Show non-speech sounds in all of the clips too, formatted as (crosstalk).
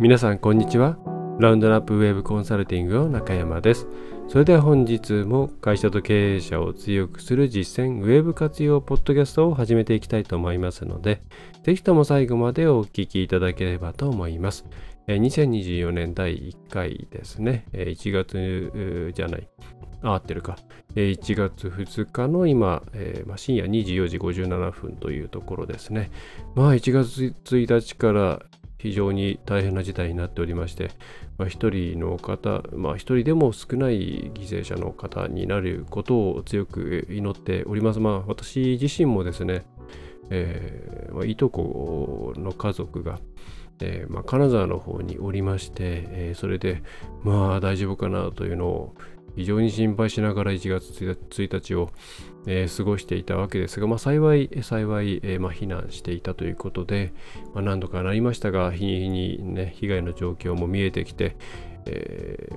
皆さんこんにちは。ラウンドラップウェブコンサルティングの中山です。それでは本日も会社と経営者を強くする実践ウェブ活用ポッドキャストを始めていきたいと思いますのでぜひとも最後までお聞きいただければと思います。2024年第1回ですね。1月じゃない。あ合ってるか。1月2日の今、えー、ま、深夜24時57分というところですね。まあ1月1日から非常に大変な事態になっておりまして、まあ、1人の方、まあ、1人でも少ない犠牲者の方になることを強く祈っております。まあ、私自身もですね、えーまあ、いとこの家族が、えーまあ、金沢の方におりまして、えー、それで、まあ大丈夫かなというのを非常に心配しながら1月1日を、えー、過ごしていたわけですが、まあ、幸い、幸い、えー、まあ、避難していたということで、まあ、何度かなりましたが、日に日に、ね、被害の状況も見えてきて、え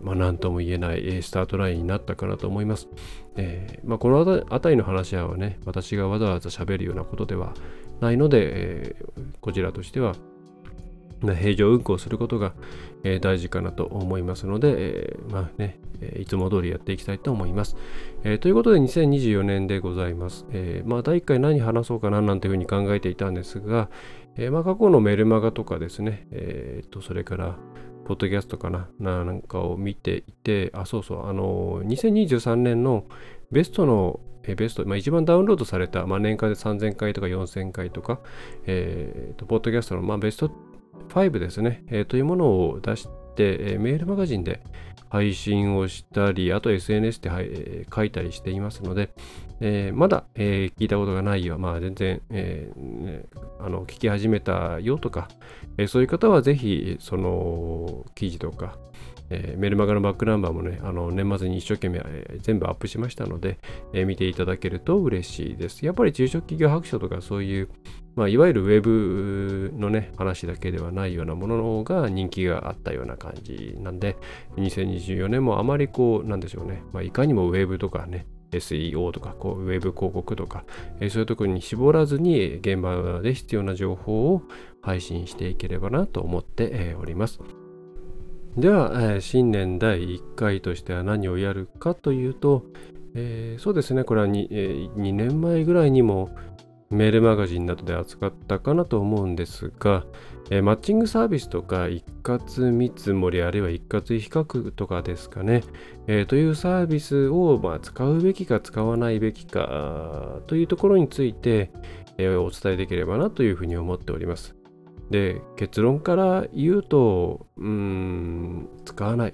ー、まあ、何とも言えないスタートラインになったかなと思います。えーまあ、この辺りの話はね、私がわざわざ喋るようなことではないので、えー、こちらとしては平常運行することが、大事かなと思いますので、まあね、いつも通りやっていきたいと思います。ということで2024年でございます。まあ第1回何話そうかななんていうふうに考えていたんですが、まあ過去のメルマガとかですね、えっとそれからポッドキャストかななんかを見ていて、あ、そうそう、あの2023年のベストのベスト、まあ、一番ダウンロードされた、まあ、年間で3000回とか4000回とか、えーと、ポッドキャストの、まあ、ベスト5ですね、えー、というものを出して、えー、メールマガジンで配信をしたり、あと SNS で、えー、書いたりしていますので、えー、まだ、えー、聞いたことがないよ、まあ全然、えー、あの聞き始めたよとか、えー、そういう方はぜひその記事とか、えー、メルマガのバックナンバーもね、あの年末に一生懸命、えー、全部アップしましたので、えー、見ていただけると嬉しいです。やっぱり中小企業白書とかそういう、まあ、いわゆるウェブのね、話だけではないようなものの方が人気があったような感じなんで、2024年もあまりこう、なんでしょうね、まあ、いかにもウェブとかね、SEO とかこうウェブ広告とか、えー、そういうところに絞らずに現場で必要な情報を配信していければなと思って、おります。では、えー、新年第1回としては何をやるかというと、えー、そうですね、これは 2,、えー、2年前ぐらいにもメールマガジンなどで扱ったかなと思うんですが、えー、マッチングサービスとか一括見積もりあるいは一括比較とかですかね、えー、というサービスを、まあ、使うべきか使わないべきかというところについて、えー、お伝えできればなというふうに思っております。で、結論から言うと、うん、使わないっ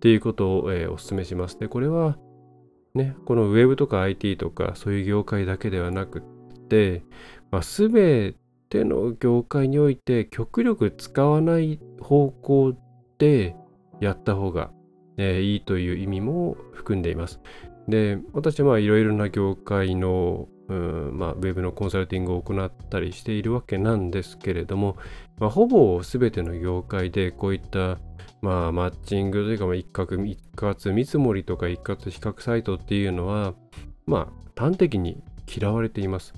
ていうことを、えー、お勧めします。で、これは、ね、このウェブとか IT とかそういう業界だけではなくて、まあ、全ての業界において極力使わない方向でやった方が、えー、いいという意味も含んでいます。で、私はいろいろな業界のうんまあ、ウェブのコンサルティングを行ったりしているわけなんですけれども、まあ、ほぼ全ての業界でこういった、まあ、マッチングというか、まあ、一括一括見積もりとか一括比較サイトっていうのは、まあ、端的に嫌われています。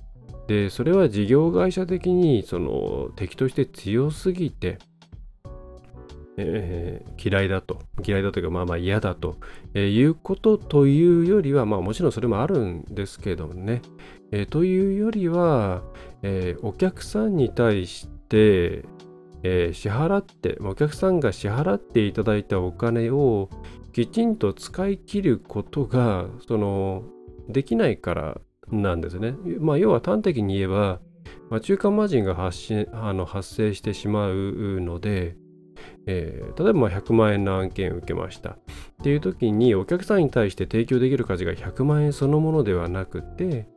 で、それは事業会社的にその敵として強すぎて、えー、嫌いだと、嫌いだというか、まあまあ嫌だと、えー、いうことというよりは、まあもちろんそれもあるんですけどもね、えー、というよりは、えお客さんに対して、え支払って、お客さんが支払っていただいたお金をきちんと使い切ることが、その、できないからなんですね。まあ要は端的に言えば、まあ、中間マージンが発しあの発生してしまうので、えー、例えば100万円の案件を受けましたっていう時にお客さんに対して提供できる価値が100万円そのものではなくて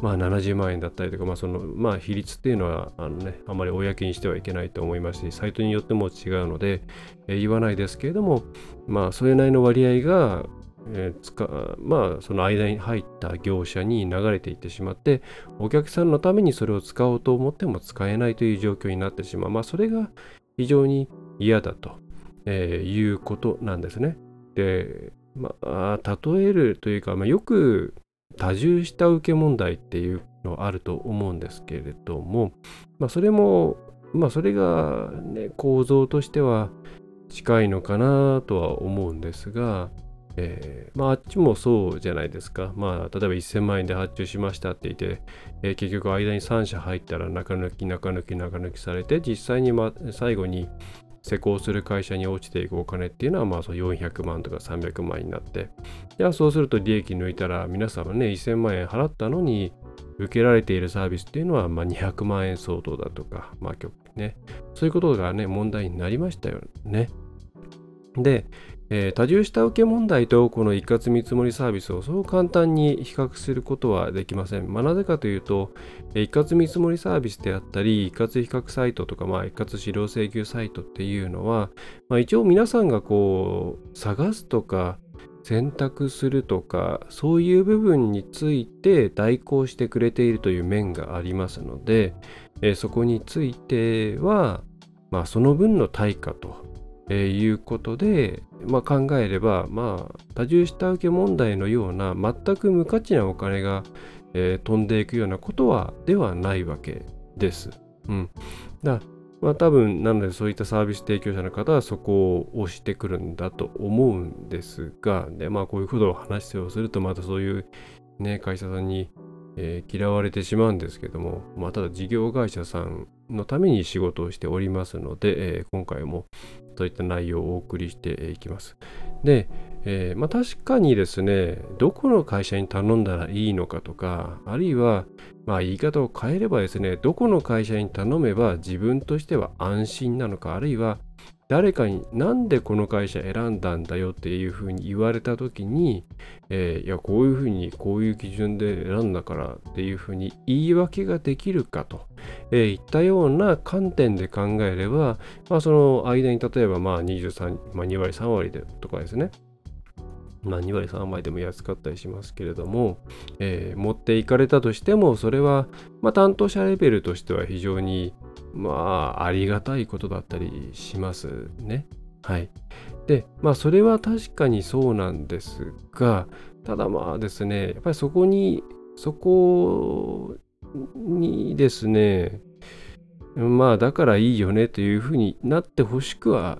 まあ70万円だったりとか、まあその、まあ比率っていうのは、あのね、あまり公にしてはいけないと思いますし、サイトによっても違うので、えー、言わないですけれども、まあそれなりの割合が、えー、使まあその間に入った業者に流れていってしまって、お客さんのためにそれを使おうと思っても使えないという状況になってしまう。まあそれが非常に嫌だと、えー、いうことなんですね。で、まあ、例えるというか、まあ、よく多重下請け問題っていうのあると思うんですけれども、まあ、それもまあそれがね構造としては近いのかなとは思うんですが、えー、まああっちもそうじゃないですか。まあ例えば1000万円で発注しましたって言って、えー、結局間に3社入ったら中抜き中抜き中抜きされて実際に、ま、最後に施工する会社に落ちていくお金っていうのはまあ400万とか300万になって。じゃあそうすると利益抜いたら皆さんはね1000万円払ったのに受けられているサービスっていうのはま200万円相当だとかまあね。そういうことがね問題になりましたよね。で、えー、多重下請け問題とこの一括見積もりサービスをそう簡単に比較することはできません。まあ、なぜかというと、一括見積もりサービスであったり、一括比較サイトとか、まあ、一括資料請求サイトっていうのは、まあ、一応皆さんがこう探すとか選択するとかそういう部分について代行してくれているという面がありますので、えー、そこについては、まあ、その分の対価とえー、いうことで、まあ、考えれば、まあ、多重下請け問題のような全く無価値なお金が、えー、飛んでいくようなことはではないわけです。うん。だまあ多分なのでそういったサービス提供者の方はそこを押してくるんだと思うんですが、でまあこういうことを話をするとまたそういうね会社さんに、えー、嫌われてしまうんですけども、まあただ事業会社さんのために仕事をしておりますので、えー、今回もといった内容をお送りしていきます。で、えー、まあ、確かにですね、どこの会社に頼んだらいいのかとか、あるいは、まあ、言い方を変えればですね、どこの会社に頼めば自分としては安心なのか、あるいは誰かになんでこの会社選んだんだよっていうふうに言われた時に、えー、いやこういうふうにこういう基準で選んだからっていうふうに言い訳ができるかと、えー、いったような観点で考えれば、まあ、その間に例えばまあ23、まあ、2割3割でとかですね。まあ、2割3割でも安かったりしますけれども、えー、持っていかれたとしてもそれは、まあ、担当者レベルとしては非常にまあ、ありがたいことだったりしますね。はい。で、まあ、それは確かにそうなんですが、ただまあですね、やっぱりそこに、そこにですね、まあ、だからいいよねというふうになってほしくは、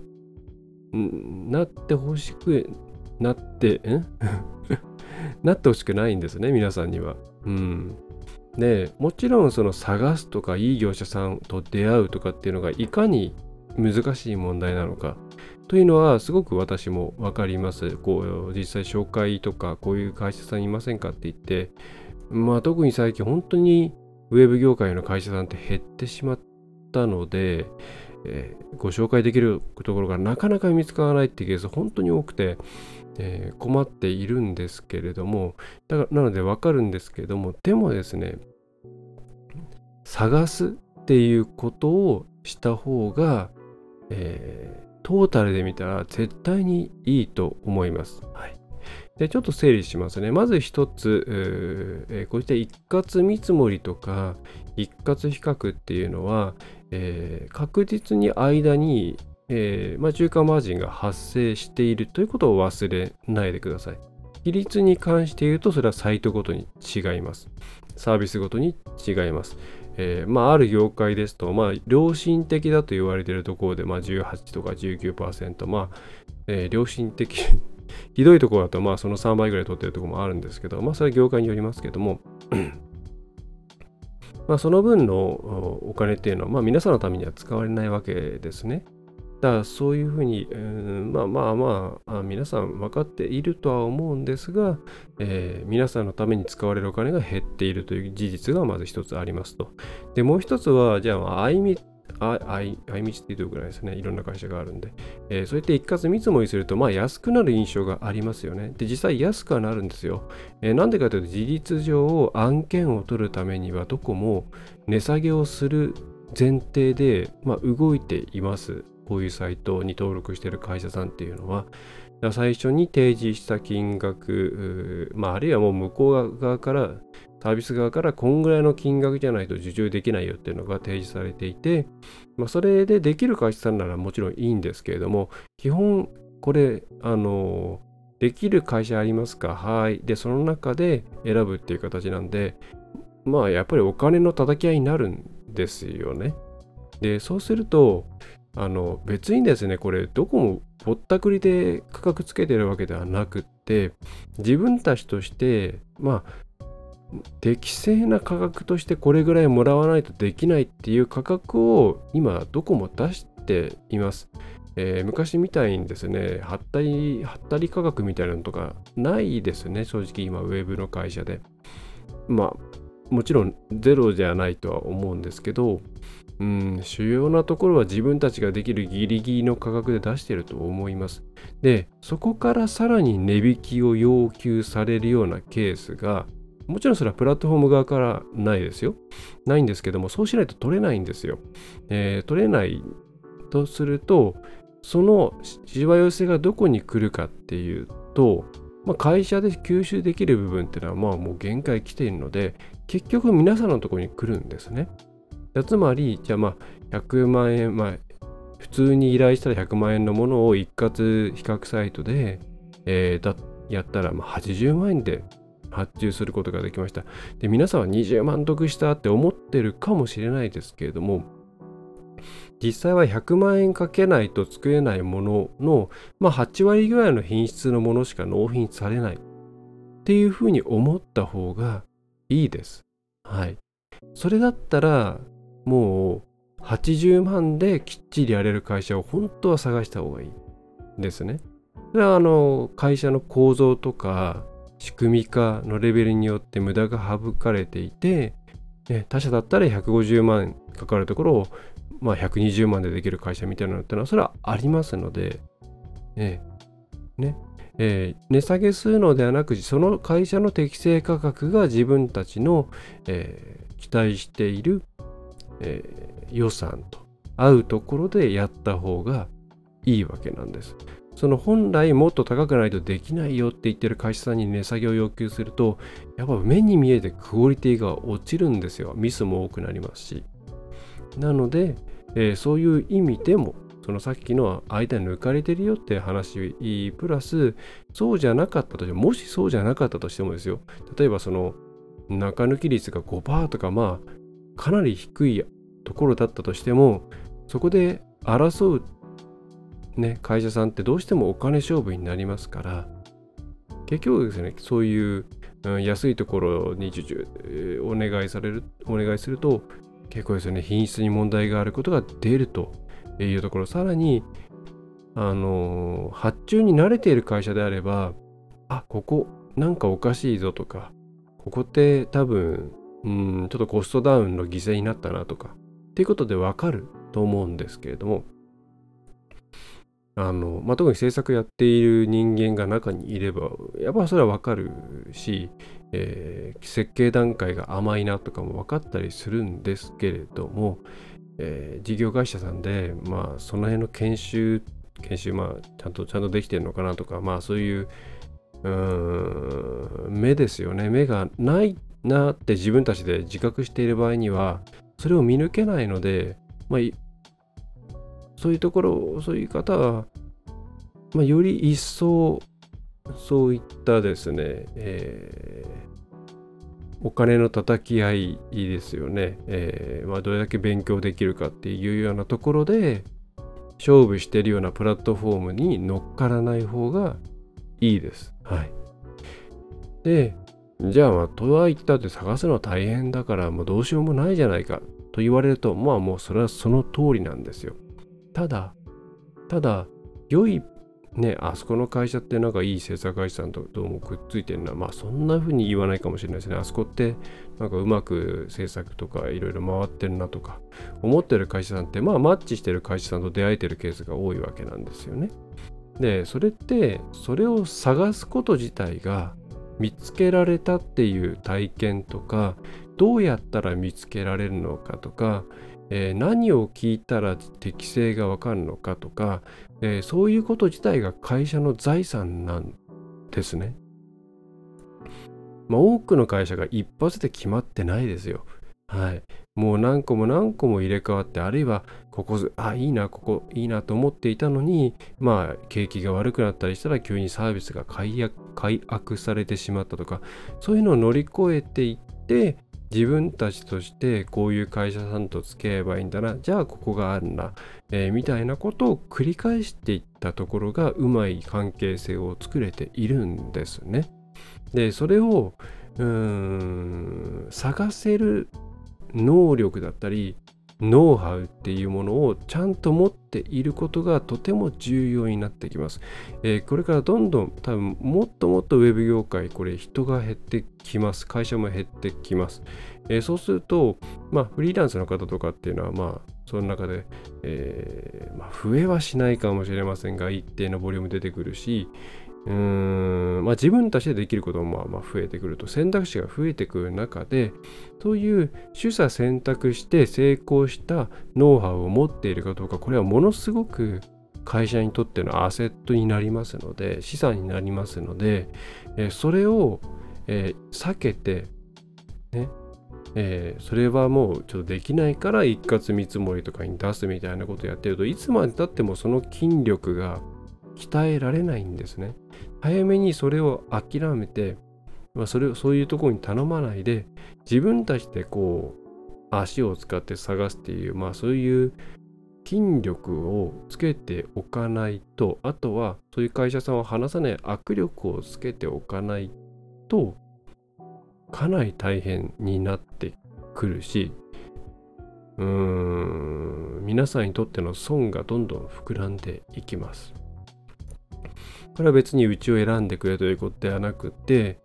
なってほしくなって、ん？(laughs) なってほしくないんですね、皆さんには。うん。でもちろんその探すとかいい業者さんと出会うとかっていうのがいかに難しい問題なのか。というのはすごく私も分かります。こう実際紹介とかこういう会社さんいませんかって言って。まあ特に最近本当にウェブ業界の会社さんって減ってしまったので、えー、ご紹介できるところがなかなか見つからないっていうケース本当に多くて、えー、困っているんですけれども。だからなので分かるんですけれども。でもですね探すっていうことをした方が、えー、トータルで見たら絶対にいいと思います。はい、でちょっと整理しますね。まず一つ、えー、こういった一括見積もりとか一括比較っていうのは、えー、確実に間に、えーまあ、中間マージンが発生しているということを忘れないでください。比率に関して言うとそれはサイトごとに違います。サービスごとに違います。えー、まあ、ある業界ですと、まあ、良心的だと言われているところで、まあ、18とか19%、まあ、えー、良心的 (laughs) ひどいところだと、まあ、その3倍ぐらい取ってるところもあるんですけど、まあ、それは業界によりますけども (clears throat) まあ、その分のお金っていうのは、まあ、皆さんのためには使われないわけですね。だからそういうふうに、うん、まあまあまあ皆さん分かっているとは思うんですが、えー、皆さんのために使われるお金が減っているという事実がまず一つありますと。で、もう一つは、じゃあ、あいみ、ああいあいみちっていうぐらいですね。いろんな会社があるんで。えー、そうやって一括見積もりすると、まあ安くなる印象がありますよね。で、実際安くはなるんですよ。えー、なんでかというと、事実上案件を取るためにはどこも値下げをする前提で、まあ、動いています。こういうサイトに登録している会社さんっていうのは、最初に提示した金額、まあ、あるいはもう向こう側から、サービス側からこんぐらいの金額じゃないと受注できないよっていうのが提示されていて、まあ、それでできる会社さんならもちろんいいんですけれども、基本これ、あの、できる会社ありますか？はい。で、その中で選ぶっていう形なんで、まあやっぱりお金の叩き合いになるんですよね。でそうするとあの別にですねこれどこもぼったくりで価格つけてるわけではなくって自分たちとしてまあ適正な価格としてこれぐらいもらわないとできないっていう価格を今どこも出しています。えー、昔みたいにですね、はったり、はったり価格みたいなのとかないですね、正直今、ウェブの会社で。まあ、もちろんゼロじゃないとは思うんですけど、うん、主要なところは自分たちができるギリギリの価格で出していると思います。で、そこからさらに値引きを要求されるようなケースが、もちろんそれはプラットフォーム側からないですよ。ないんですけども、そうしないと取れないんですよ。えー、取れないとすると、そのしわ寄せがどこに来るかっていうと、まあ、会社で吸収できる部分っていうのはまあもう限界来ているので結局皆さんのところに来るんですね。つまりじゃあまあ100万円まあ普通に依頼したら100万円のものを一括比較サイトで、えー、だやったらまあ80万円で発注することができました。で皆さんは20万得したって思ってるかもしれないですけれども実際は100万円かけないと作れないものの、まあ、8割ぐらいの品質のものしか納品されないっていうふうに思った方がいいです。はい。それだったらもう80万できっちりやれる会社を本当は探した方がいいですね。それはあの会社の構造とか仕組み化のレベルによって無駄が省かれていて、ね、他社だったら150万かかるところをまあ、120万でできる会社みたいなのってのはそれはありますので、えー、ねえー、値下げするのではなくその会社の適正価格が自分たちの、えー、期待している、えー、予算と合うところでやった方がいいわけなんです。その本来もっと高くないとできないよって言ってる会社さんに値下げを要求するとやっぱ目に見えてクオリティが落ちるんですよ。ミスも多くなりますし。なので、えー、そういう意味でもそのさっきの間に抜かれてるよって話プラスそうじゃなかったとしてももしそうじゃなかったとしてもですよ。例えばその中抜き率が5%とかまあかなり低いところだったとしてもそこで争うね会社さんってどうしてもお金勝負になりますから結局ですねそういう、うん、安いところに受注お願いされるお願いすると結構ですね、品質に問題があることが出るというところ、さらに、あの、発注に慣れている会社であれば、あ、ここなんかおかしいぞとか、ここって多分、うん、ちょっとコストダウンの犠牲になったなとか、っていうことでわかると思うんですけれども、あの、まあ、特に制作やっている人間が中にいれば、やっぱそれはわかるし、えー、設計段階が甘いなとかも分かったりするんですけれども、えー、事業会社さんで、まあ、その辺の研修、研修、まあ、ちゃんと、ちゃんとできてるのかなとか、まあ、そういう、うん、目ですよね。目がないなって自分たちで自覚している場合には、それを見抜けないので、まあ、そういうところ、そういう方は、まあ、より一層そういったですね、えー、お金の叩き合いですよね、えーまあ、どれだけ勉強できるかっていうようなところで勝負してるようなプラットフォームに乗っからない方がいいです。はい。で、じゃあ、まあ、とは言ったって探すのは大変だからもうどうしようもないじゃないかと言われると、まあもうそれはその通りなんですよ。ただ、ただ、良いね、あそこの会社ってなんかいい制作会社さんとどうもくっついてるな。まあそんな風に言わないかもしれないですね。あそこってなんかうまく制作とかいろいろ回ってるなとか思ってる会社さんってまあマッチしてる会社さんと出会えてるケースが多いわけなんですよね。で、それってそれを探すこと自体が見つけられたっていう体験とかどうやったら見つけられるのかとかえー、何を聞いたら適性がわかるのかとか、えー、そういうこと自体が会社の財産なんですね。まあ、多くの会社が一発で決まってないですよ。はい。もう何個も何個も入れ替わって、あるいは、ここ、あ、いいな、ここいいなと思っていたのに、まあ、景気が悪くなったりしたら、急にサービスが解約解約されてしまったとか、そういうのを乗り越えていって、自分たちとしてこういう会社さんと付き合えばいいんだなじゃあここがあるな、えー、みたいなことを繰り返していったところがうまい関係性を作れているんですね。でそれをうーん探せる能力だったりノウハウっていうものをちゃんと持っていることがとても重要になってきます。えー、これからどんどん多分もっともっとウェブ業界これ人が減ってきます。会社も減ってきます。えー、そうすると、まあフリーランスの方とかっていうのはまあその中で、えー、まあ、増えはしないかもしれませんが一定のボリューム出てくるし、うーんまあ、自分たちでできることもまあ増えてくると選択肢が増えてくる中でそういう取捨選択して成功したノウハウを持っているかどうかこれはものすごく会社にとってのアセットになりますので資産になりますので、え、それを、え、避けてねえ、それはもうちょっとできないから一括見積もりとかに出すみたいなことをやってるといつまでたってもその筋力が鍛えられないんですね。早めにそれを諦めて、まあ、それをそういうところに頼まないで自分たちでこう足を使って探すっていうまあそういう筋力をつけておかないとあとはそういう会社さんを離さない握力をつけておかないとかなり大変になってくるしうーん皆さんにとっての損がどんどん膨らんでいきます。これは別にうちを選んでくれということではなくて、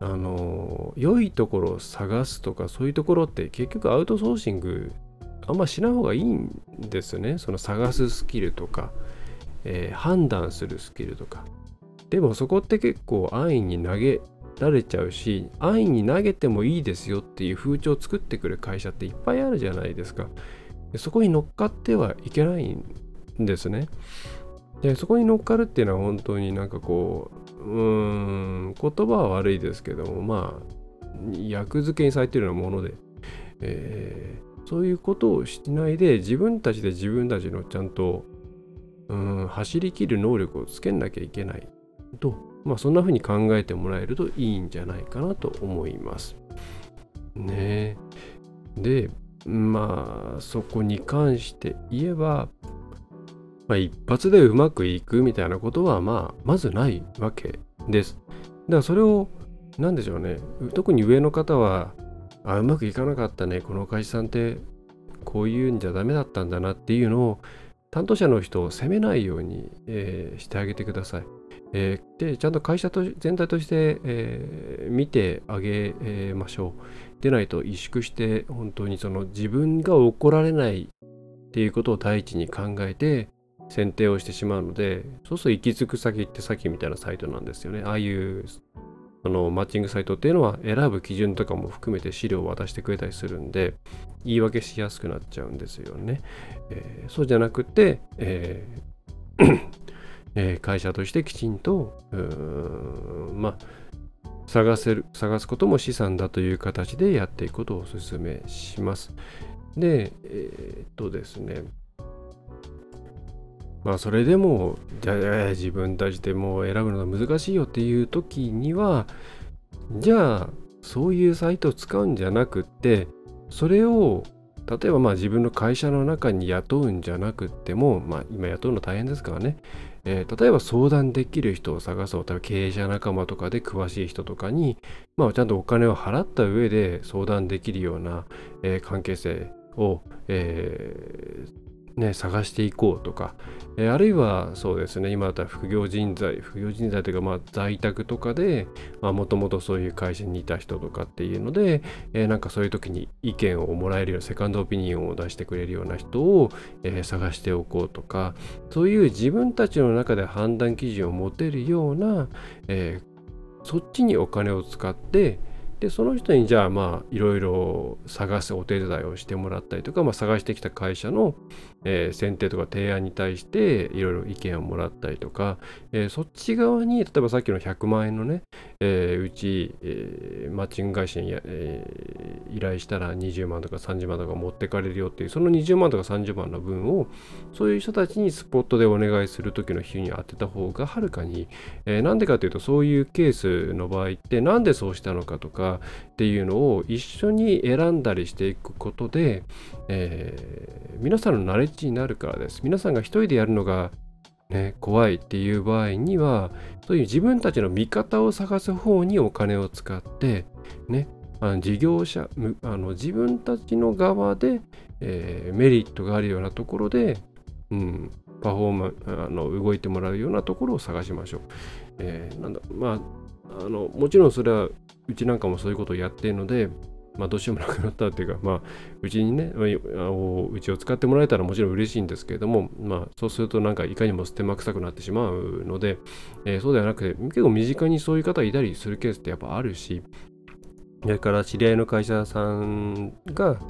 あの、良いところを探すとか、そういうところって結局アウトソーシング、あんましない方がいいんですね。その探すスキルとか、えー、判断するスキルとか。でもそこって結構安易に投げられちゃうし、安易に投げてもいいですよっていう風潮を作ってくる会社っていっぱいあるじゃないですか。そこに乗っかってはいけないんですね。でそこに乗っかるっていうのは本当になんかこううーん言葉は悪いですけどもまあ役付けにされてるようなもので、えー、そういうことをしないで自分たちで自分たちのちゃんとうん走りきる能力をつけなきゃいけないとまあそんな風に考えてもらえるといいんじゃないかなと思います。ねでまあそこに関して言えばまあ、一発でうまくいくみたいなことは、まあ、まずないわけです。だからそれを、何でしょうね、特に上の方は、あ、うまくいかなかったね、この会社さんってこういうんじゃダメだったんだなっていうのを、担当者の人を責めないように、えー、してあげてください。えー、で、ちゃんと会社と全体として、えー、見てあげましょう。でないと萎縮して、本当にその自分が怒られないっていうことを第一に考えて、選定をしてしまうので、そうすると行き着く先って先みたいなサイトなんですよね。ああいうあのマッチングサイトっていうのは選ぶ基準とかも含めて資料を渡してくれたりするんで、言い訳しやすくなっちゃうんですよね。えー、そうじゃなくて、えーえー、会社としてきちんと、まあ、探せる、探すことも資産だという形でやっていくことをお勧めします。で、えー、っとですね、まあそれでもじゃあ自分たちでもう選ぶのが難しいよっていう時にはじゃあそういうサイトを使うんじゃなくってそれを例えばまあ自分の会社の中に雇うんじゃなくっても、まあ、今雇うの大変ですからね、えー、例えば相談できる人を探そう。例えば経営者仲間とかで詳しい人とかに、まあ、ちゃんとお金を払った上で相談できるような、えー、関係性を、えー、ね、探していこうとか、えー、あるいはそうですね今だったら副業人材副業人材というかまあ在宅とかでもともとそういう会社にいた人とかっていうので、えー、なんかそういう時に意見をもらえるようなセカンドオピニオンを出してくれるような人を、えー、探しておこうとか。そういう自分たちの中で判断基準を持てるような、えそっちにお金を使ってでその人にじゃあまあいろいろ探すお手伝いをしてもらったりとか、まあ、探してきた会社の、えー、選定とか提案に対していろいろ意見をもらったりとか、えー、そっち側に例えばさっきの100万円のね、えー、うち、えマッチング会社に、え依頼したら20万とか30万とか持ってかれるよっていうその20万とか30万の分をそういう人たちにスポットでお願いする時の日に当てた方がはるかに、えなんでかというとそういうケースの場合ってなんでそうしたのかとかっていうのを一緒に選んだりしていくことで、えー、皆さんのナレッジになるからです。皆さんが一人でやるのが、ね、怖いっていう場合には、そういう自分たちの味方を探す方にお金を使って、ね、あの事業者あの自分たちの側で、えー、メリットがあるようなところで、うん、パフォーマンあの動いてもらうようなところを探しましょう。えー、なんだまああのもちろんそれはうちなんかもそういうことをやっているので、まあ、どうしようもなくなったっていうか、まあ、うちにね、うちを使ってもらえたらもちろん嬉しいんですけれども、まあ、そうするとなんかいかにも捨てまくさくなってしまうので、えー、そうではなくて、結構身近にそういう方いたりするケースってやっぱあるし、それから知り合いの会社さんが、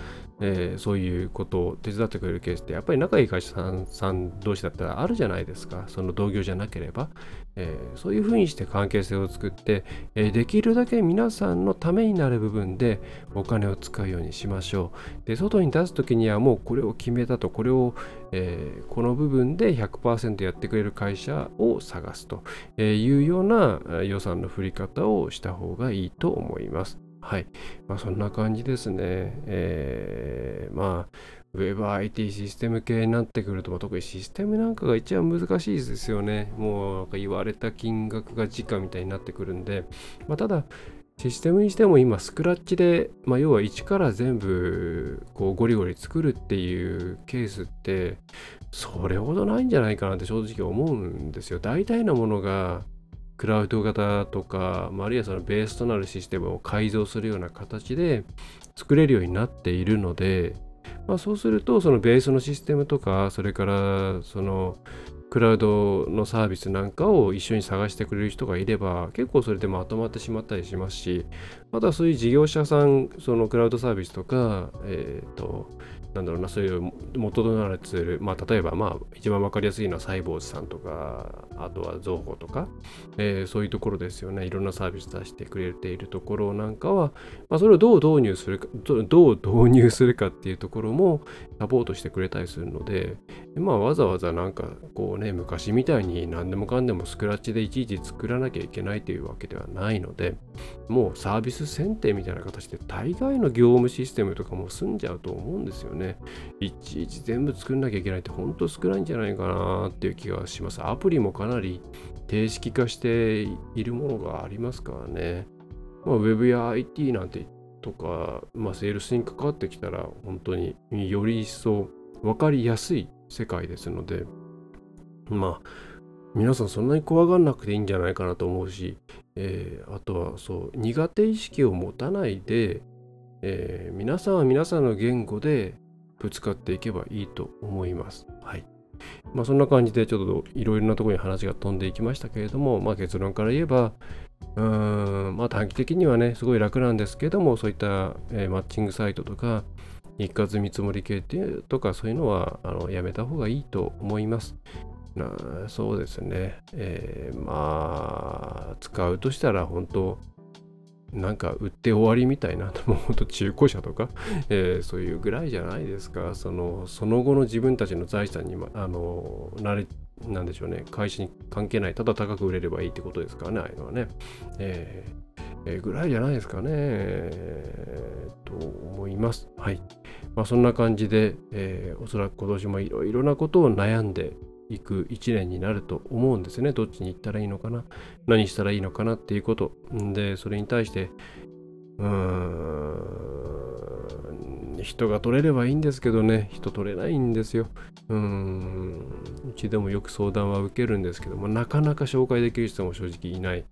えー、そういうことを手伝ってくれるケースってやっぱり仲いい会社さんさん同士だったらあるじゃないですか。その同業じゃなければ、えー、そういうふうにして関係性を作って、えー、できるだけ皆さんのためになる部分でお金を使うようにしましょう。で外に出す時にはもうこれを決めたとこれを、えこの部分で100%やってくれる会社を探すというような予算の振り方をした方がいいと思います。はい。まあ、そんな感じですね。えー、まあ、Web IT システム系になってくると、特にシステムなんかが一番難しいですよね。もう言われた金額が時価みたいになってくるんで、まあ、ただ、システムにしても今、スクラッチで、まあ、要は一から全部こうゴリゴリ作るっていうケースって、それほどないんじゃないかなって正直思うんですよ。大体のものがクラウド型とか、あるいはそのベースとなるシステムを改造するような形で作れるようになっているので、まあ、そうするとそのベースのシステムとかそれからそのクラウドのサービスなんかを一緒に探してくれる人がいれば結構それでまとまってしまったりしますしまたそういう事業者さんそのクラウドサービスとかえっ、ー、となんだろうな、そういう元となるツール、まあ、例えば、まあ、一番分かりやすいのはサイボーズさんとか、あとは造語とか、えー、そういうところですよね。いろんなサービス出してくれているところなんかは、まあ、それをどう導入するか、どう導入するかっていうところもサポートしてくれたりするので、まあ、わざわざなんか、こうね、昔みたいに何でもかんでもスクラッチでいちいち作らなきゃいけないというわけではないので、もうサービス選定みたいな形で大概の業務システムとかも済んじゃうと思うんですよね。いちいち全部作んなきゃいけないって本当少ないんじゃないかなっていう気がします。アプリもかなり定式化しているものがありますからね。まあ、Web や IT なんてとか、まあ、セールスに関わってきたら本当により一層分かりやすい世界ですので、まあ、皆さんそんなに怖がんなくていいんじゃないかなと思うし、えー、あとはそう苦手意識を持たないで、えー、皆さんは皆さんの言語でぶつかっていけばいいと思います。はい。まあそんな感じでちょっといろいろなところに話が飛んでいきましたけれども、まあ結論から言えば、うーん、まあ短期的にはね、すごい楽なんですけども、そういった、えー、マッチングサイトとか、一括見積もり系っていうとかそういうのはあのやめた方がいいと思います。なそうですね。えー、まあ、使うとしたら本当、なんか売って終わりみたいな、もうほんと中古車とか、(laughs) えー、そういうぐらいじゃないですか。その、その後の自分たちの財産に、あの、なれ、なんでしょうね、会社に関係ない、ただ高く売れればいいってことですからね、ああいうのはね。えーえー、ぐらいじゃないですかね、えー、と思います。はい。まあ、そんな感じで、えー、おそらく今年もいろいろなことを悩んでいく1年になると思うんですね。どっちに行ったらいいのかな何したらいいのかなっていうこと。で、それに対して、うーん、人が取れればいいんですけどね、人取れないんですよ。うん、うちでもよく相談は受けるんですけども、なかなか紹介できる人も正直いない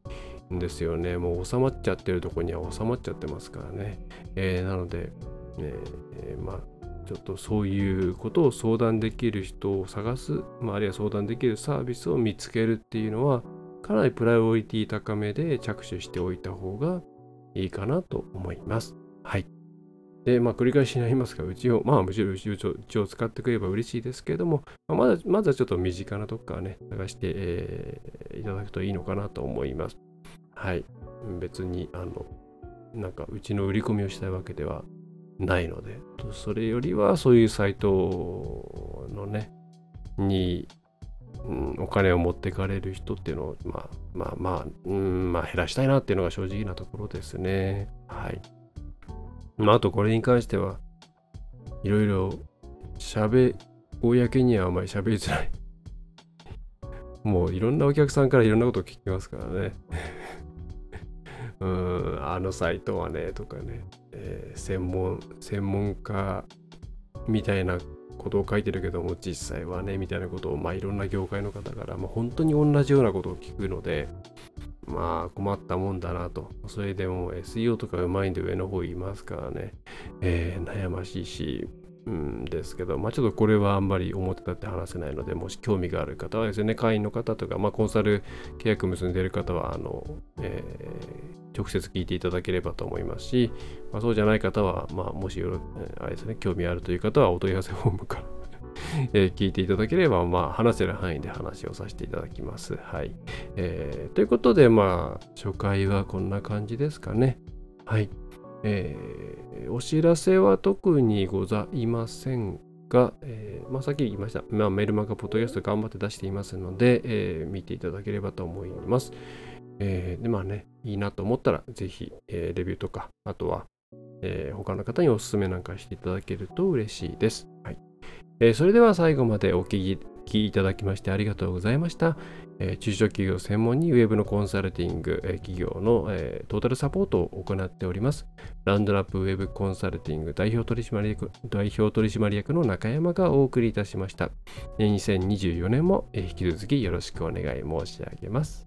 んですよね。もう収まっちゃってるとこには収まっちゃってますからね。えー、なので、えー、まあ、ちょっとそういうことを相談できる人を探す、まあ、あるいは相談できるサービスを見つけるっていうのは、かなりプライオリティ高めで着手しておいた方がいいかなと思います。はい。で、まあ、繰り返しになりますが、うちを、まあ、むしろうちをうちを使ってくれば嬉しいですけれども、まあ、まずまずはちょっと身近なとこからね、探して、えー、いただくといいのかなと思います。はい。別に、あの、なんか、うちの売り込みをしたいわけではないので、それよりはそういうサイトのね、に、うん、お金を持ってかれる人っていうのを、まあまあまあ、うん、まあ減らしたいなっていうのが正直なところですね。はい。まあ、あとこれに関しては、いろいろ喋、公にはあまり喋りづらい。(laughs) もういろんなお客さんからいろんなことを聞きますからね。(laughs) うん、あのサイトはね、とかね、えー、専門、専門家みたいなことを書いてるけども、実際はね、みたいなことを、まあいろんな業界の方から、まあ本当に同じようなことを聞くので、まあ困ったもんだなと。それでも SEO とかうまいんで上の方いますからね、えー、悩ましいし、うんですけど、まあ、ちょっとこれはあんまり表立って話せないので、もし興味がある方はですね、会員の方とか、まあ、コンサル契約結んでいる方は、あの、えー、直接聞いていただければと思いますし、まあ、そうじゃない方は、まあ、もしよろ、あれですね、興味あるという方はお問い合わせフォームからえー、聞いていただければ、まあ、話せる範囲で話をさせていただきます。はい。えー、ということで、まあ、初回はこんな感じですかね。はい。えー、お知らせは特にございませんが、えー、まあ、さっき言いました、まあ、メルマガポッドキャスト頑張って出していますので、えー、見ていただければと思います。えー、で、まあね、いいなと思ったら、ぜひ、え、レビューとか、あとは、え、他の方にお勧めなんかしていただけると嬉しいです。はい。えー、それでは最後までお聞きいただきましてありがとうございました。えー、中小企業専門にウェブのコンサルティング、えー、企業の、えー、トータルサポートを行っております。ランドラップウェブコンサルティング代表取締役代表取締役の中山がお送りいたしました。2024年も引き続きよろしくお願い申し上げます。